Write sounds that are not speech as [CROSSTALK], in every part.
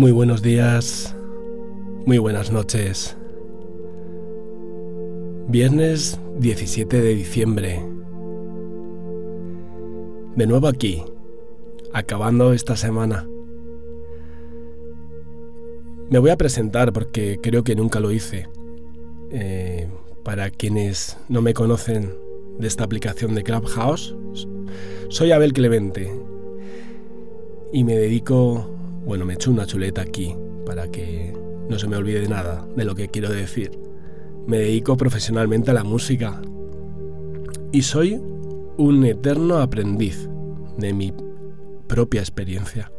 Muy buenos días, muy buenas noches. Viernes 17 de diciembre. De nuevo aquí, acabando esta semana. Me voy a presentar porque creo que nunca lo hice. Eh, para quienes no me conocen de esta aplicación de Clubhouse, soy Abel Clemente y me dedico, bueno, me echo una chuleta aquí para que no se me olvide nada de lo que quiero decir. Me dedico profesionalmente a la música y soy un eterno aprendiz de mi propia experiencia.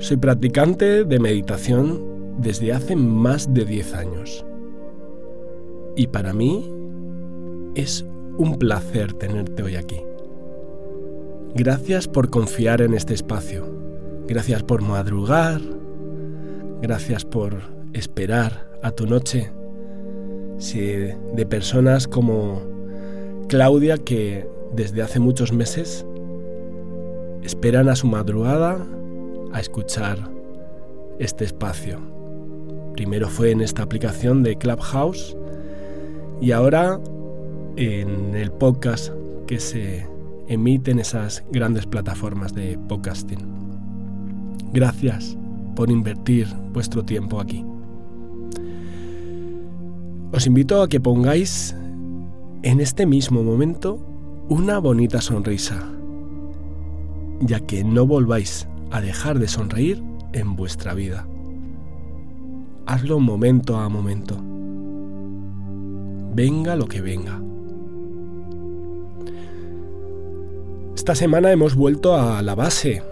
Soy practicante de meditación desde hace más de 10 años. Y para mí es un placer tenerte hoy aquí. Gracias por confiar en este espacio. Gracias por madrugar. Gracias por esperar a tu noche. Si de personas como Claudia que desde hace muchos meses esperan a su madrugada a escuchar este espacio. Primero fue en esta aplicación de Clubhouse y ahora en el podcast que se emite en esas grandes plataformas de podcasting. Gracias por invertir vuestro tiempo aquí. Os invito a que pongáis en este mismo momento una bonita sonrisa, ya que no volváis a dejar de sonreír en vuestra vida. Hazlo momento a momento venga lo que venga. Esta semana hemos vuelto a la base.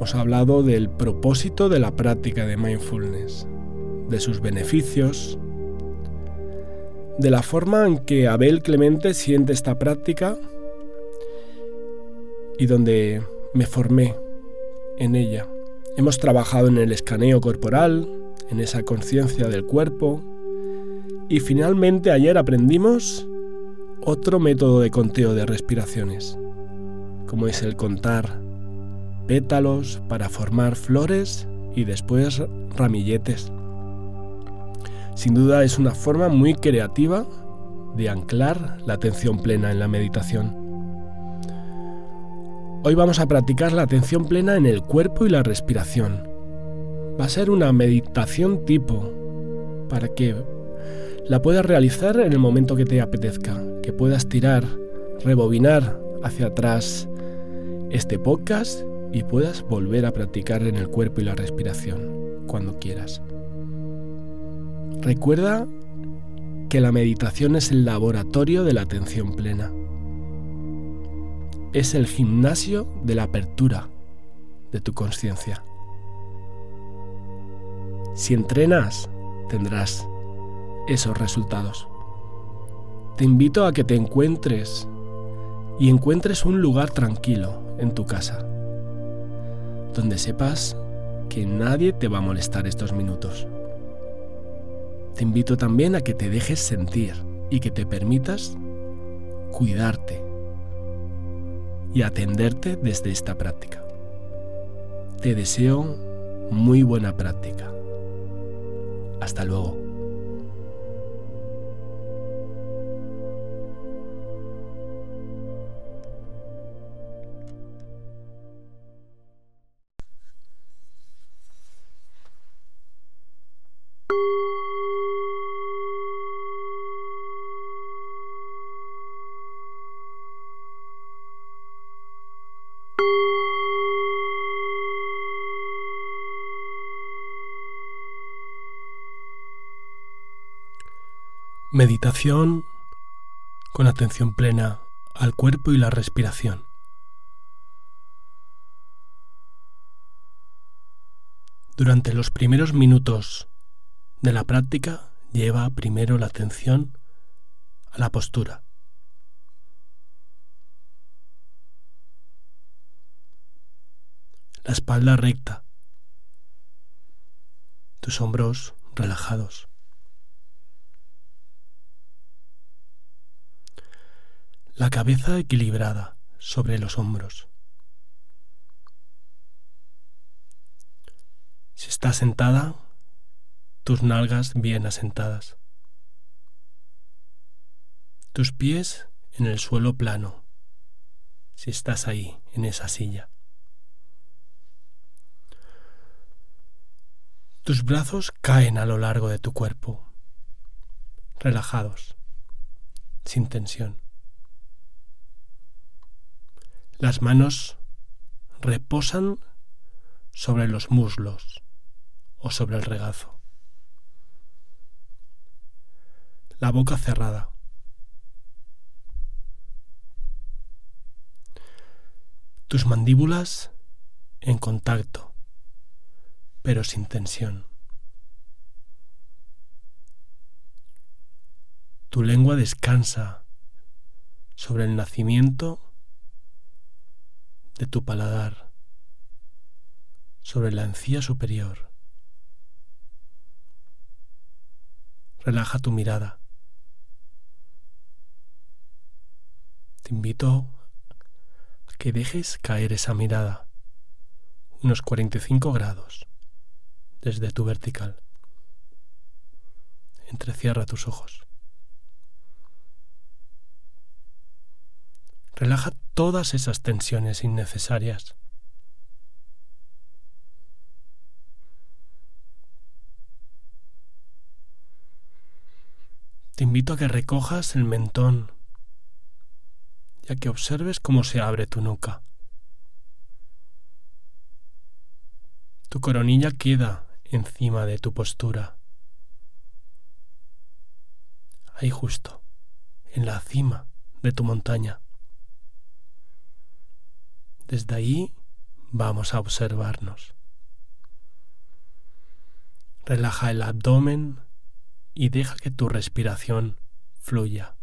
Hemos hablado del propósito de la práctica de mindfulness, de sus beneficios, de la forma en que Abel Clemente siente esta práctica y donde me formé en ella. Hemos trabajado en el escaneo corporal, en esa conciencia del cuerpo, y finalmente ayer aprendimos otro método de conteo de respiraciones, como es el contar pétalos para formar flores y después ramilletes. Sin duda es una forma muy creativa de anclar la atención plena en la meditación. Hoy vamos a practicar la atención plena en el cuerpo y la respiración. Va a ser una meditación tipo para que la puedas realizar en el momento que te apetezca, que puedas tirar, rebobinar hacia atrás este podcast y puedas volver a practicar en el cuerpo y la respiración cuando quieras. Recuerda que la meditación es el laboratorio de la atención plena. Es el gimnasio de la apertura de tu conciencia. Si entrenas, tendrás esos resultados. Te invito a que te encuentres y encuentres un lugar tranquilo en tu casa, donde sepas que nadie te va a molestar estos minutos. Te invito también a que te dejes sentir y que te permitas cuidarte y atenderte desde esta práctica. Te deseo muy buena práctica. Hasta luego. Meditación con atención plena al cuerpo y la respiración. Durante los primeros minutos de la práctica lleva primero la atención a la postura. La espalda recta, tus hombros relajados. La cabeza equilibrada sobre los hombros. Si estás sentada, tus nalgas bien asentadas. Tus pies en el suelo plano, si estás ahí, en esa silla. Tus brazos caen a lo largo de tu cuerpo, relajados, sin tensión. Las manos reposan sobre los muslos o sobre el regazo. La boca cerrada. Tus mandíbulas en contacto, pero sin tensión. Tu lengua descansa sobre el nacimiento de tu paladar sobre la encía superior. Relaja tu mirada. Te invito a que dejes caer esa mirada unos 45 grados desde tu vertical. Entrecierra tus ojos. Relaja todas esas tensiones innecesarias. Te invito a que recojas el mentón y a que observes cómo se abre tu nuca. Tu coronilla queda encima de tu postura. Ahí justo, en la cima de tu montaña. Desde ahí vamos a observarnos. Relaja el abdomen y deja que tu respiración fluya.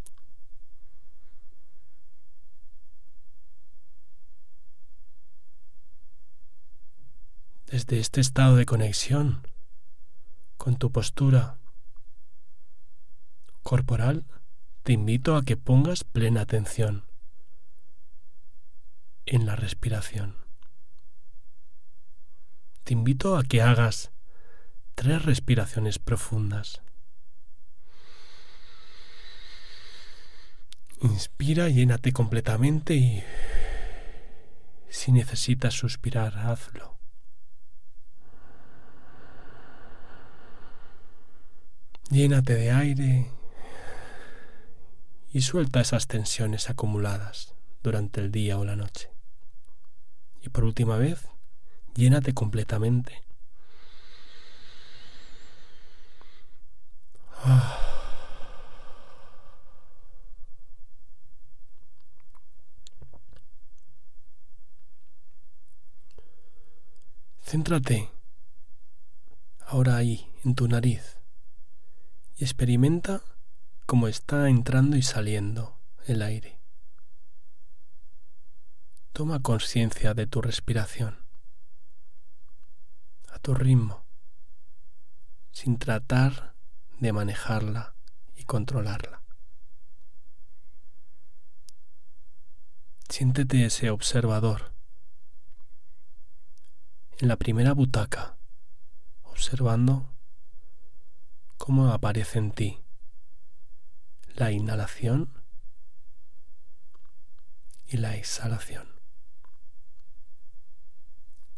Desde este estado de conexión con tu postura corporal, te invito a que pongas plena atención en la respiración. Te invito a que hagas tres respiraciones profundas. Inspira, llénate completamente y si necesitas suspirar, hazlo. Llénate de aire y suelta esas tensiones acumuladas durante el día o la noche. Por última vez, llénate completamente. Céntrate ahora ahí, en tu nariz, y experimenta cómo está entrando y saliendo el aire. Toma conciencia de tu respiración, a tu ritmo, sin tratar de manejarla y controlarla. Siéntete ese observador en la primera butaca, observando cómo aparece en ti la inhalación y la exhalación.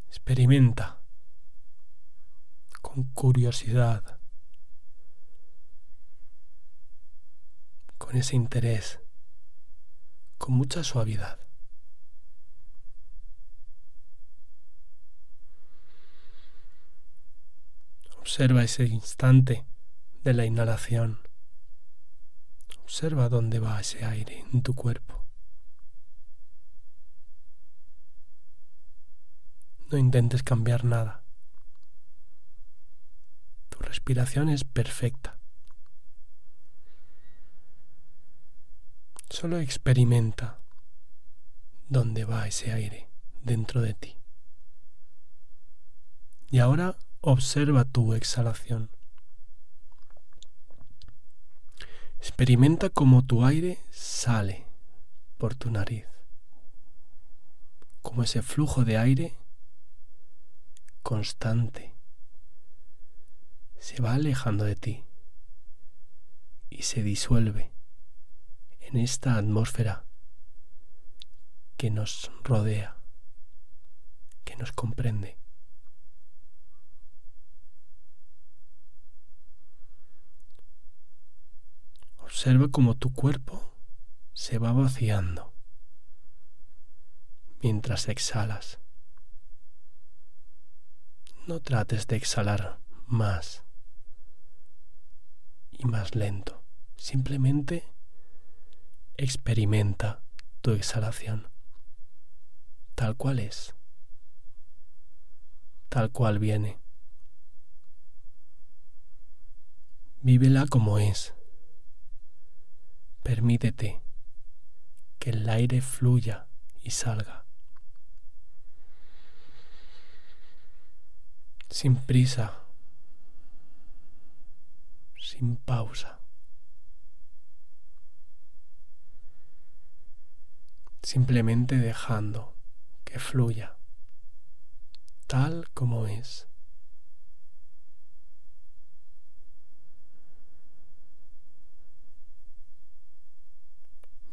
Experimenta con curiosidad, con ese interés, con mucha suavidad. Observa ese instante de la inhalación Observa dónde va ese aire en tu cuerpo. No intentes cambiar nada. Tu respiración es perfecta. Solo experimenta dónde va ese aire dentro de ti. Y ahora observa tu exhalación. Experimenta cómo tu aire sale por tu nariz, como ese flujo de aire constante se va alejando de ti y se disuelve en esta atmósfera que nos rodea, que nos comprende. Observa cómo tu cuerpo se va vaciando mientras exhalas. No trates de exhalar más y más lento. Simplemente experimenta tu exhalación tal cual es, tal cual viene. Vívela como es. Permítete que el aire fluya y salga. Sin prisa, sin pausa. Simplemente dejando que fluya tal como es.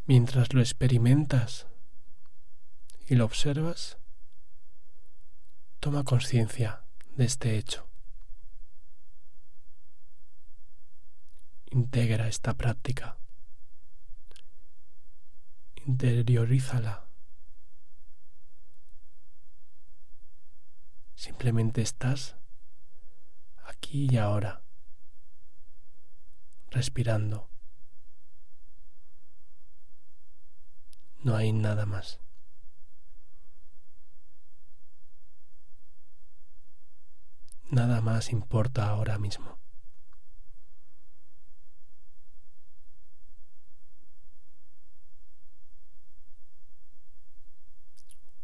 Mientras lo experimentas y lo observas, toma conciencia de este hecho. Integra esta práctica. Interiorízala. Simplemente estás aquí y ahora, respirando. No hay nada más. Nada más importa ahora mismo.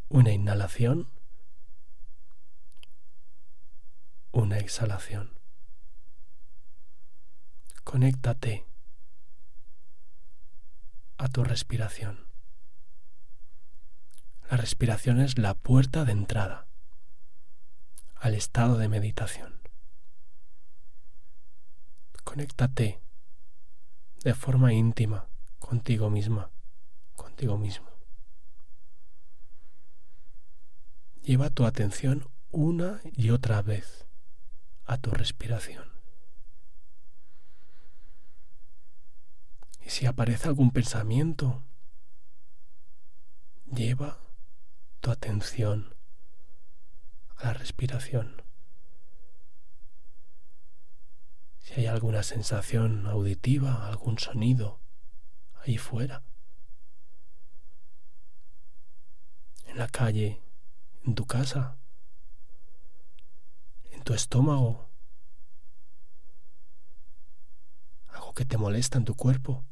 Una inhalación, una exhalación. Conéctate a tu respiración. La respiración es la puerta de entrada al estado de meditación. Conéctate de forma íntima contigo misma, contigo mismo. Lleva tu atención una y otra vez a tu respiración. Y si aparece algún pensamiento, lleva tu atención la respiración. Si hay alguna sensación auditiva, algún sonido ahí fuera, en la calle, en tu casa, en tu estómago, algo que te molesta en tu cuerpo,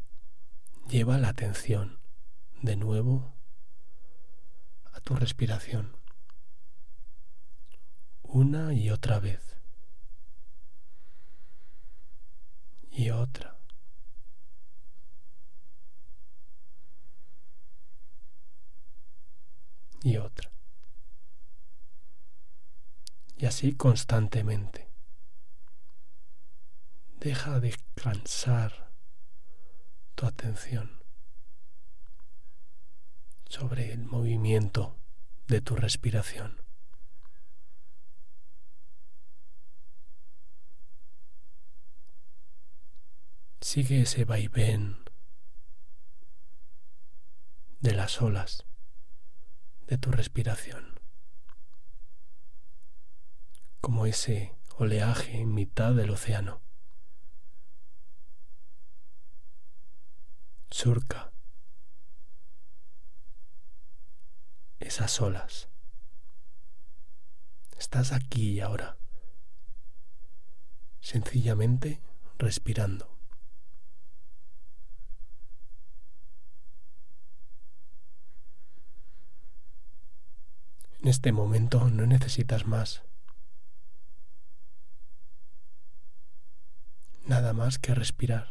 lleva la atención de nuevo a tu respiración una y otra vez. Y otra. Y otra. Y así constantemente. Deja descansar tu atención sobre el movimiento de tu respiración. Sigue ese vaivén de las olas de tu respiración, como ese oleaje en mitad del océano. surca esas olas. Estás aquí y ahora, sencillamente respirando. En este momento no necesitas más. Nada más que respirar.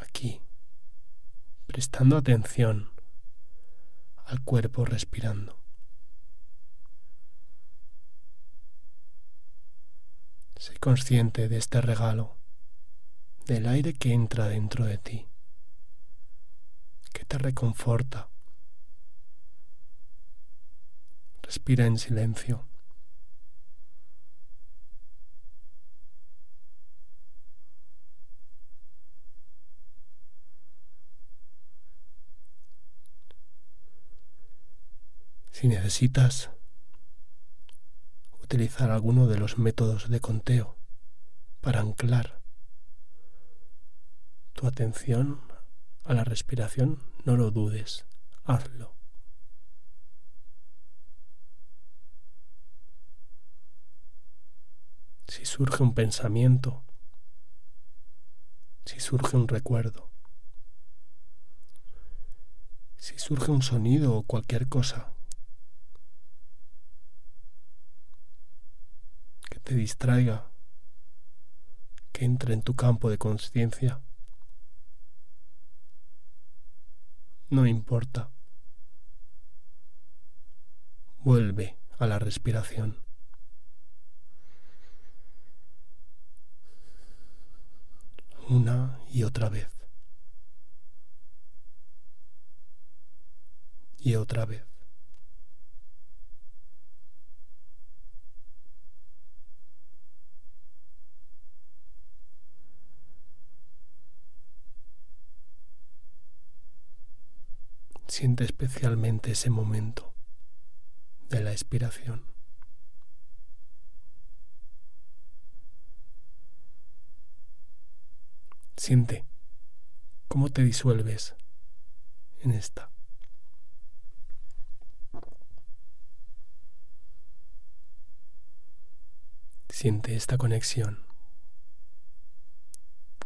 Aquí, prestando atención al cuerpo respirando. Sé consciente de este regalo, del aire que entra dentro de ti que te reconforta. Respira en silencio. Si necesitas utilizar alguno de los métodos de conteo para anclar tu atención a la respiración, no lo dudes, hazlo. Si surge un pensamiento, si surge un recuerdo, si surge un sonido o cualquier cosa que te distraiga, que entre en tu campo de conciencia, no importa. Vuelve a la respiración. Una y otra vez. Y otra vez. Siente especialmente ese momento de la expiración. Siente cómo te disuelves en esta. Siente esta conexión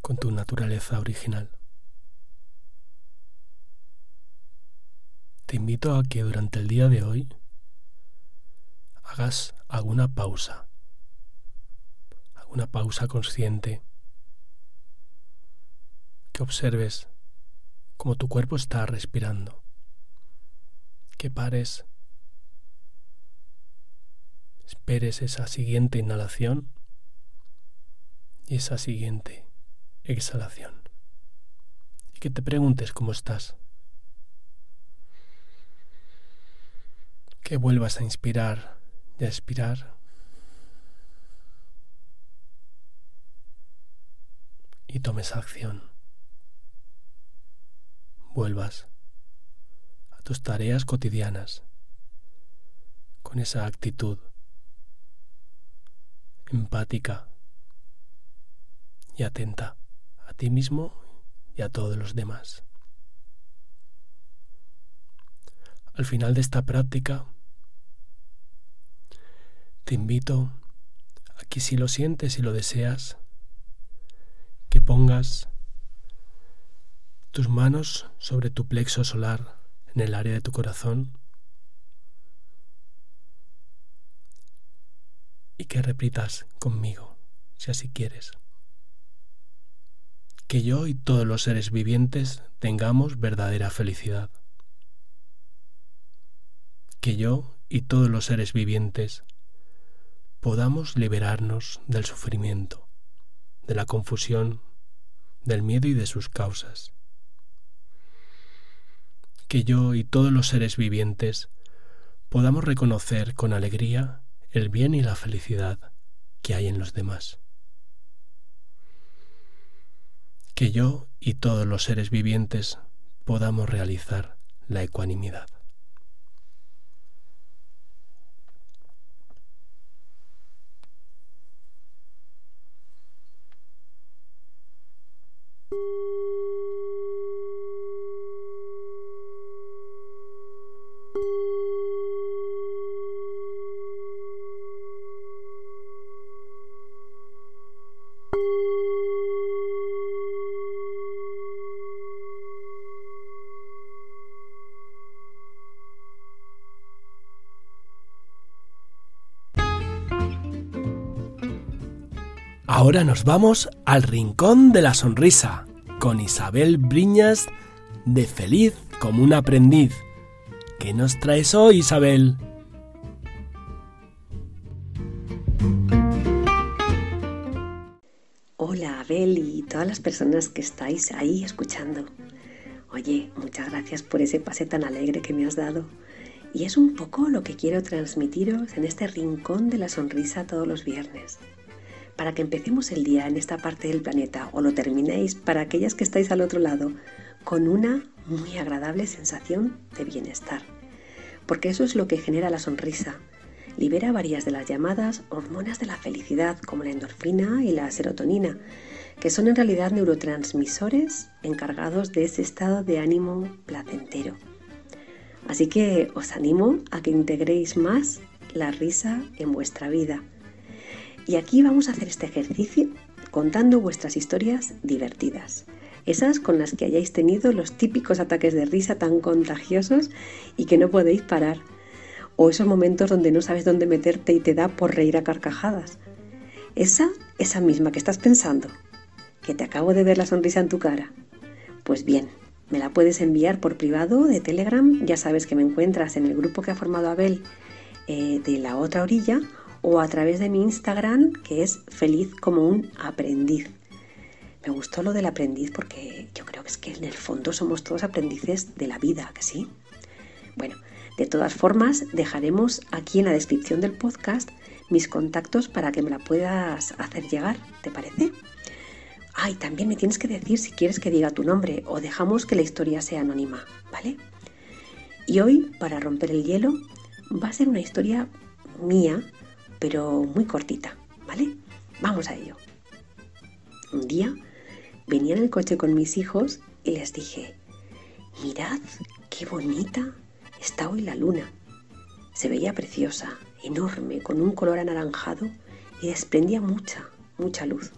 con tu naturaleza original. Te invito a que durante el día de hoy hagas alguna pausa, alguna pausa consciente, que observes cómo tu cuerpo está respirando, que pares, esperes esa siguiente inhalación y esa siguiente exhalación, y que te preguntes cómo estás. Que vuelvas a inspirar y a expirar. Y tomes acción. Vuelvas a tus tareas cotidianas con esa actitud empática y atenta a ti mismo y a todos los demás. Al final de esta práctica, te invito a que si lo sientes y lo deseas, que pongas tus manos sobre tu plexo solar en el área de tu corazón y que repitas conmigo, si así quieres. Que yo y todos los seres vivientes tengamos verdadera felicidad que yo y todos los seres vivientes podamos liberarnos del sufrimiento, de la confusión, del miedo y de sus causas. Que yo y todos los seres vivientes podamos reconocer con alegría el bien y la felicidad que hay en los demás. Que yo y todos los seres vivientes podamos realizar la ecuanimidad. Ahora nos vamos al Rincón de la Sonrisa con Isabel Briñas de Feliz como un aprendiz. ¿Qué nos traes hoy, Isabel? Hola, Abel y todas las personas que estáis ahí escuchando. Oye, muchas gracias por ese pase tan alegre que me has dado. Y es un poco lo que quiero transmitiros en este rincón de la sonrisa todos los viernes. Para que empecemos el día en esta parte del planeta o lo terminéis para aquellas que estáis al otro lado con una muy agradable sensación de bienestar. Porque eso es lo que genera la sonrisa. Libera varias de las llamadas hormonas de la felicidad como la endorfina y la serotonina, que son en realidad neurotransmisores encargados de ese estado de ánimo placentero. Así que os animo a que integréis más la risa en vuestra vida. Y aquí vamos a hacer este ejercicio contando vuestras historias divertidas, esas con las que hayáis tenido los típicos ataques de risa tan contagiosos y que no podéis parar, o esos momentos donde no sabes dónde meterte y te da por reír a carcajadas. Esa, esa misma que estás pensando, que te acabo de ver la sonrisa en tu cara. Pues bien, me la puedes enviar por privado de Telegram, ya sabes que me encuentras en el grupo que ha formado Abel eh, de la otra orilla, o a través de mi Instagram, que es feliz como un aprendiz. Me gustó lo del aprendiz porque yo creo que es que en el fondo somos todos aprendices de la vida, ¿que sí? Bueno, de todas formas, dejaremos aquí en la descripción del podcast mis contactos para que me la puedas hacer llegar, ¿te parece? Ay, también me tienes que decir si quieres que diga tu nombre o dejamos que la historia sea anónima, ¿vale? Y hoy, para romper el hielo, va a ser una historia mía, pero muy cortita, ¿vale? Vamos a ello. Un día venía en el coche con mis hijos y les dije, mirad qué bonita está hoy la luna. Se veía preciosa, enorme, con un color anaranjado y desprendía mucha, mucha luz.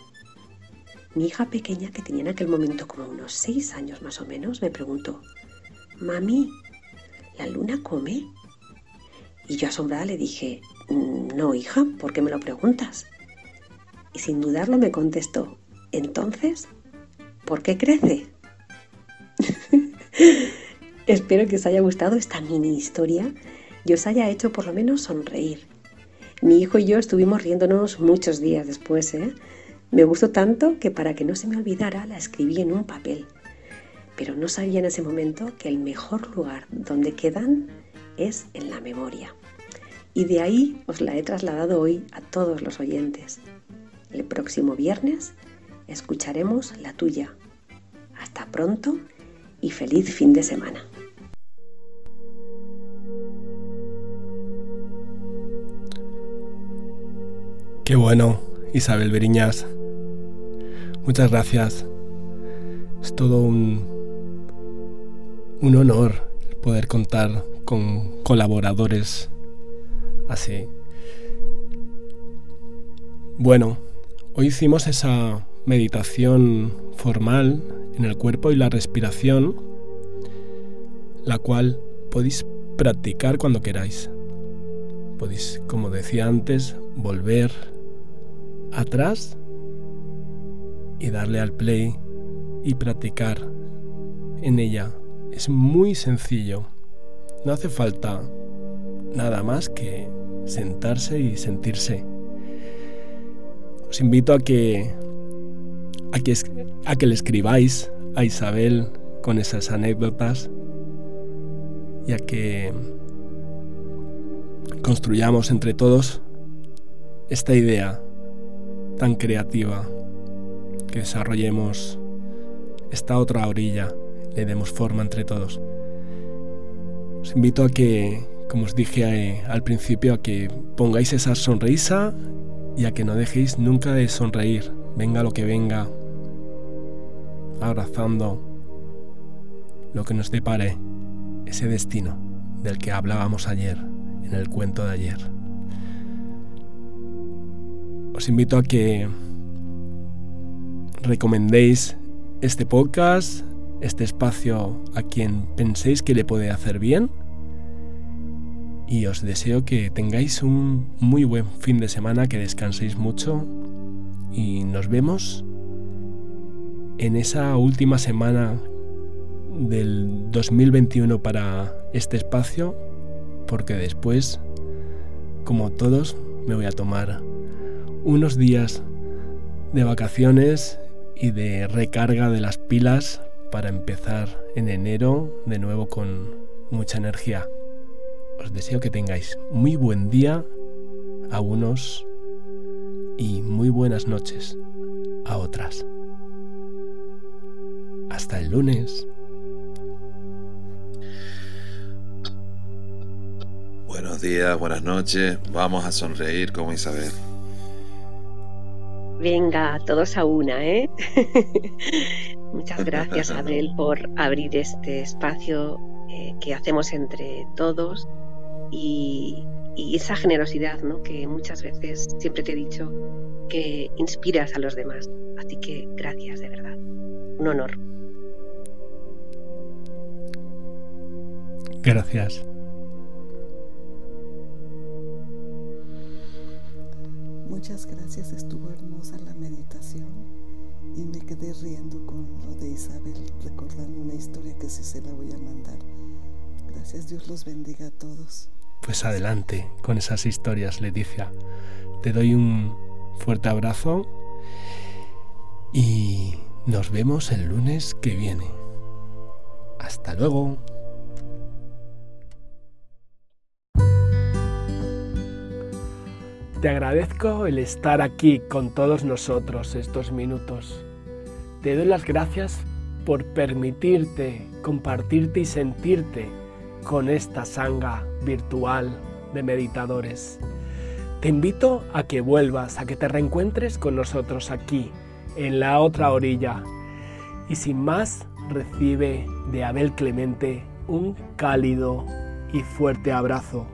Mi hija pequeña, que tenía en aquel momento como unos seis años más o menos, me preguntó, Mami, ¿la luna come? Y yo asombrada le dije, no, hija, ¿por qué me lo preguntas? Y sin dudarlo me contestó, entonces, ¿por qué crece? [LAUGHS] Espero que os haya gustado esta mini historia y os haya hecho por lo menos sonreír. Mi hijo y yo estuvimos riéndonos muchos días después, ¿eh? Me gustó tanto que para que no se me olvidara la escribí en un papel. Pero no sabía en ese momento que el mejor lugar donde quedan es en la memoria. Y de ahí os la he trasladado hoy a todos los oyentes. El próximo viernes escucharemos la tuya. Hasta pronto y feliz fin de semana. Qué bueno, Isabel Beriñas. Muchas gracias. Es todo un, un honor poder contar con colaboradores así. Bueno, hoy hicimos esa meditación formal en el cuerpo y la respiración, la cual podéis practicar cuando queráis. Podéis, como decía antes, volver atrás y darle al play y practicar en ella. Es muy sencillo. No hace falta nada más que sentarse y sentirse. Os invito a que a que, a que le escribáis a Isabel con esas anécdotas y a que construyamos entre todos esta idea tan creativa que desarrollemos esta otra orilla, le demos forma entre todos. Os invito a que, como os dije eh, al principio, a que pongáis esa sonrisa y a que no dejéis nunca de sonreír, venga lo que venga, abrazando lo que nos depare ese destino del que hablábamos ayer en el cuento de ayer. Os invito a que recomendéis este podcast, este espacio a quien penséis que le puede hacer bien. Y os deseo que tengáis un muy buen fin de semana, que descanséis mucho y nos vemos en esa última semana del 2021 para este espacio, porque después, como todos, me voy a tomar unos días de vacaciones y de recarga de las pilas para empezar en enero de nuevo con mucha energía. Os deseo que tengáis muy buen día a unos y muy buenas noches a otras. Hasta el lunes. Buenos días, buenas noches. Vamos a sonreír como Isabel. Venga, todos a una, ¿eh? [LAUGHS] Muchas gracias, Abel, por abrir este espacio eh, que hacemos entre todos y, y esa generosidad, ¿no? Que muchas veces siempre te he dicho que inspiras a los demás. Así que gracias, de verdad. Un honor. Gracias. Muchas gracias, estuvo hermosa la meditación y me quedé riendo con lo de Isabel, recordando una historia que sí se la voy a mandar. Gracias, Dios los bendiga a todos. Pues adelante con esas historias, Leticia. Te doy un fuerte abrazo y nos vemos el lunes que viene. Hasta luego. Te agradezco el estar aquí con todos nosotros estos minutos. Te doy las gracias por permitirte compartirte y sentirte con esta sanga virtual de meditadores. Te invito a que vuelvas, a que te reencuentres con nosotros aquí, en la otra orilla. Y sin más, recibe de Abel Clemente un cálido y fuerte abrazo